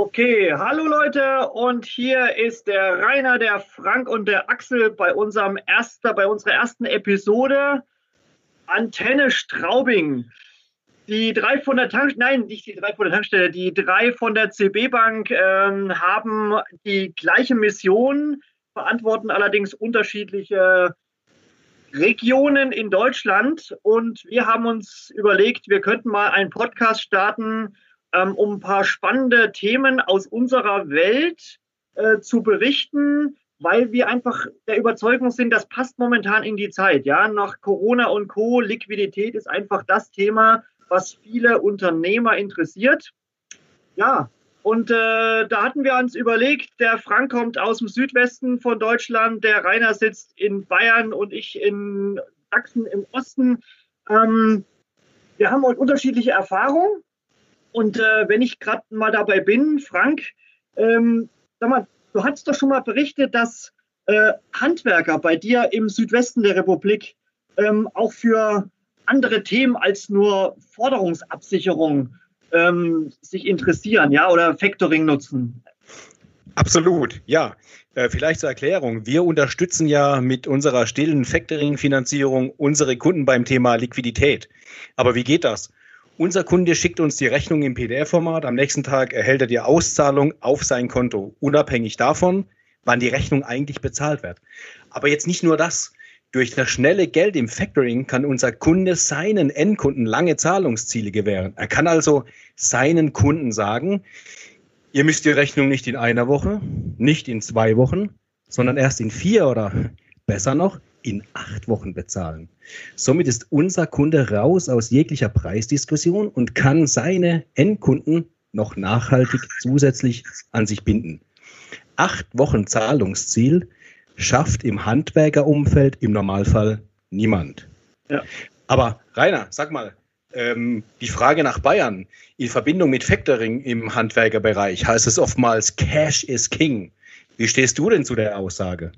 Okay, hallo Leute und hier ist der Rainer, der Frank und der Axel bei unserem erster, bei unserer ersten Episode Antenne Straubing. Die drei von der Tankstelle, nein, nicht die drei von der Tankstelle, die drei von der CB Bank ähm, haben die gleiche Mission, verantworten allerdings unterschiedliche Regionen in Deutschland und wir haben uns überlegt, wir könnten mal einen Podcast starten, ähm, um ein paar spannende Themen aus unserer Welt äh, zu berichten, weil wir einfach der Überzeugung sind, das passt momentan in die Zeit. Ja, nach Corona und Co. Liquidität ist einfach das Thema, was viele Unternehmer interessiert. Ja, und äh, da hatten wir uns überlegt, der Frank kommt aus dem Südwesten von Deutschland, der Rainer sitzt in Bayern und ich in Sachsen im Osten. Ähm, wir haben unterschiedliche Erfahrungen und äh, wenn ich gerade mal dabei bin, Frank, ähm, sag mal, du hast doch schon mal berichtet, dass äh, Handwerker bei dir im Südwesten der Republik ähm, auch für andere Themen als nur Forderungsabsicherung ähm, sich interessieren, ja, oder Factoring nutzen. Absolut, ja. Äh, vielleicht zur Erklärung. Wir unterstützen ja mit unserer stillen Factoring-Finanzierung unsere Kunden beim Thema Liquidität. Aber wie geht das? Unser Kunde schickt uns die Rechnung im PDF-Format. Am nächsten Tag erhält er die Auszahlung auf sein Konto, unabhängig davon, wann die Rechnung eigentlich bezahlt wird. Aber jetzt nicht nur das. Durch das schnelle Geld im Factoring kann unser Kunde seinen Endkunden lange Zahlungsziele gewähren. Er kann also seinen Kunden sagen, ihr müsst die Rechnung nicht in einer Woche, nicht in zwei Wochen, sondern erst in vier oder besser noch in acht Wochen bezahlen. Somit ist unser Kunde raus aus jeglicher Preisdiskussion und kann seine Endkunden noch nachhaltig zusätzlich an sich binden. Acht Wochen Zahlungsziel schafft im Handwerkerumfeld im Normalfall niemand. Ja. Aber Rainer, sag mal, ähm, die Frage nach Bayern in Verbindung mit Factoring im Handwerkerbereich heißt es oftmals Cash is King. Wie stehst du denn zu der Aussage?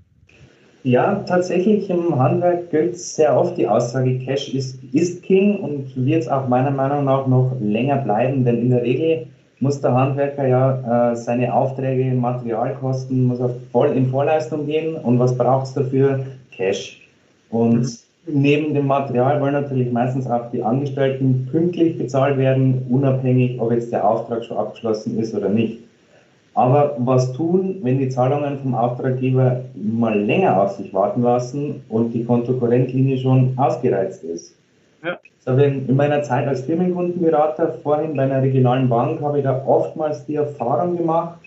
Ja, tatsächlich im Handwerk gilt sehr oft die Aussage, Cash ist, ist King und wird es auch meiner Meinung nach noch länger bleiben, denn in der Regel muss der Handwerker ja äh, seine Aufträge, Materialkosten, muss er voll in Vorleistung gehen und was braucht es dafür? Cash. Und mhm. neben dem Material wollen natürlich meistens auch die Angestellten pünktlich bezahlt werden, unabhängig, ob jetzt der Auftrag schon abgeschlossen ist oder nicht. Aber was tun, wenn die Zahlungen vom Auftraggeber mal länger auf sich warten lassen und die Kontokorrentlinie schon ausgereizt ist? Ja. So, in meiner Zeit als Firmenkundenberater vorhin bei einer regionalen Bank habe ich da oftmals die Erfahrung gemacht,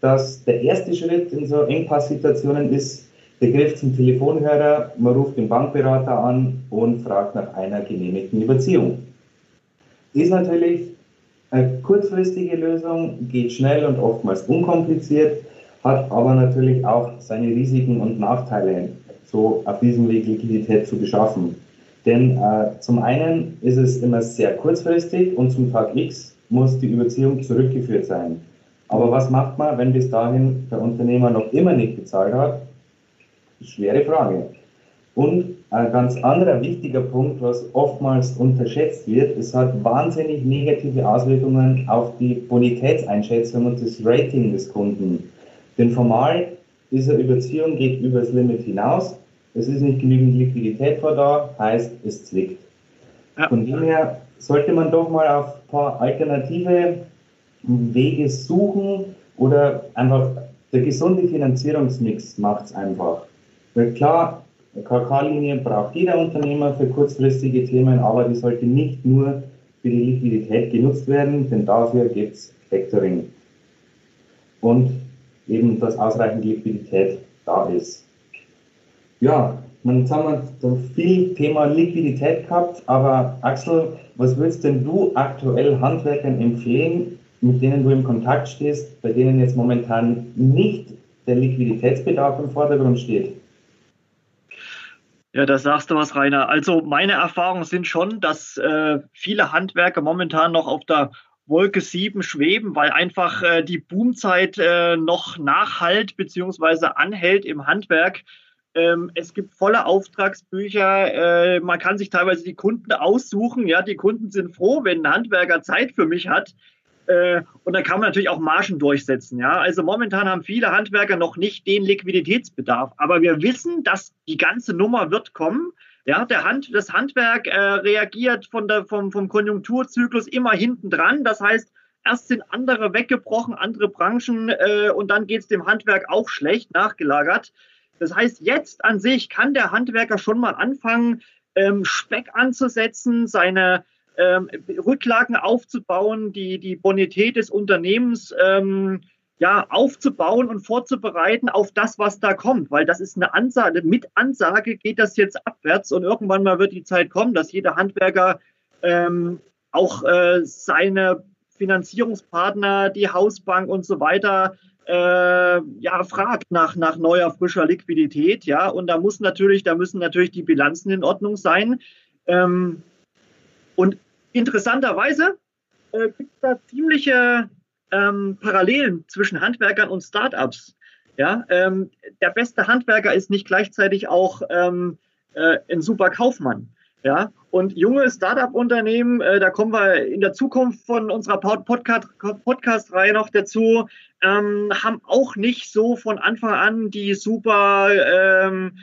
dass der erste Schritt in so Engpasssituationen ist, der Griff zum Telefonhörer, man ruft den Bankberater an und fragt nach einer genehmigten Überziehung. Ist natürlich eine kurzfristige Lösung geht schnell und oftmals unkompliziert, hat aber natürlich auch seine Risiken und Nachteile, so auf diesem Weg Liquidität zu beschaffen. Denn äh, zum einen ist es immer sehr kurzfristig und zum Tag X muss die Überziehung zurückgeführt sein. Aber was macht man, wenn bis dahin der Unternehmer noch immer nicht bezahlt hat? Schwere Frage. Und ein ganz anderer wichtiger Punkt, was oftmals unterschätzt wird, es hat wahnsinnig negative Auswirkungen auf die Bonitätseinschätzung und das Rating des Kunden. Denn formal, diese Überziehung geht über das Limit hinaus, es ist nicht genügend Liquidität vor da, heißt es zwickt. Ja. Von dem her sollte man doch mal auf ein paar alternative Wege suchen oder einfach der gesunde Finanzierungsmix macht es einfach. Weil klar, KK-Linie braucht jeder Unternehmer für kurzfristige Themen, aber die sollte nicht nur für die Liquidität genutzt werden, denn dafür gibt es Factoring. Und eben, dass ausreichend Liquidität da ist. Ja, man, jetzt haben wir viel Thema Liquidität gehabt, aber Axel, was würdest denn du aktuell Handwerkern empfehlen, mit denen du im Kontakt stehst, bei denen jetzt momentan nicht der Liquiditätsbedarf im Vordergrund steht? Ja, da sagst du was, Rainer. Also meine Erfahrungen sind schon, dass äh, viele Handwerker momentan noch auf der Wolke 7 schweben, weil einfach äh, die Boomzeit äh, noch nachhalt bzw. anhält im Handwerk. Ähm, es gibt volle Auftragsbücher. Äh, man kann sich teilweise die Kunden aussuchen. Ja, die Kunden sind froh, wenn ein Handwerker Zeit für mich hat. Äh, und dann kann man natürlich auch Margen durchsetzen. Ja? Also momentan haben viele Handwerker noch nicht den Liquiditätsbedarf. Aber wir wissen, dass die ganze Nummer wird kommen. Ja, der Hand, das Handwerk äh, reagiert von der, vom, vom Konjunkturzyklus immer hinten dran. Das heißt, erst sind andere weggebrochen, andere Branchen, äh, und dann geht es dem Handwerk auch schlecht, nachgelagert. Das heißt, jetzt an sich kann der Handwerker schon mal anfangen, ähm, Speck anzusetzen, seine ähm, Rücklagen aufzubauen, die, die Bonität des Unternehmens ähm, ja, aufzubauen und vorzubereiten auf das, was da kommt, weil das ist eine Ansage, mit Ansage geht das jetzt abwärts und irgendwann mal wird die Zeit kommen, dass jeder Handwerker ähm, auch äh, seine Finanzierungspartner, die Hausbank und so weiter äh, ja, fragt nach, nach neuer, frischer Liquidität, ja, und da muss natürlich, da müssen natürlich die Bilanzen in Ordnung sein. Ähm, und interessanterweise äh, gibt es da ziemliche ähm, Parallelen zwischen Handwerkern und Startups. Ja, ähm, der beste Handwerker ist nicht gleichzeitig auch ähm, äh, ein super Kaufmann. Ja, und junge Startup-Unternehmen, äh, da kommen wir in der Zukunft von unserer Podcast-Reihe Podcast noch dazu, ähm, haben auch nicht so von Anfang an die super ähm,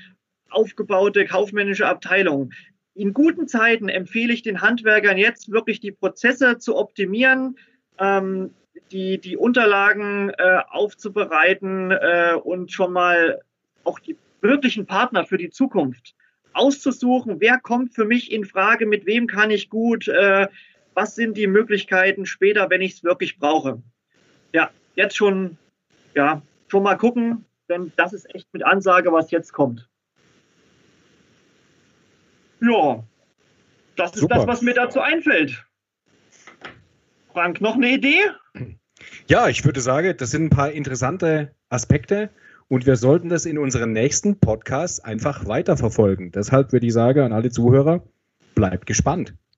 aufgebaute kaufmännische Abteilung. In guten Zeiten empfehle ich den Handwerkern jetzt wirklich die Prozesse zu optimieren, ähm, die, die Unterlagen äh, aufzubereiten äh, und schon mal auch die wirklichen Partner für die Zukunft auszusuchen, wer kommt für mich in Frage, mit wem kann ich gut, äh, was sind die Möglichkeiten später, wenn ich es wirklich brauche. Ja, jetzt schon, ja, schon mal gucken, denn das ist echt mit Ansage, was jetzt kommt. Ja, das ist Super. das, was mir dazu einfällt. Frank, noch eine Idee? Ja, ich würde sagen, das sind ein paar interessante Aspekte und wir sollten das in unseren nächsten Podcasts einfach weiterverfolgen. Deshalb würde ich sagen an alle Zuhörer, bleibt gespannt.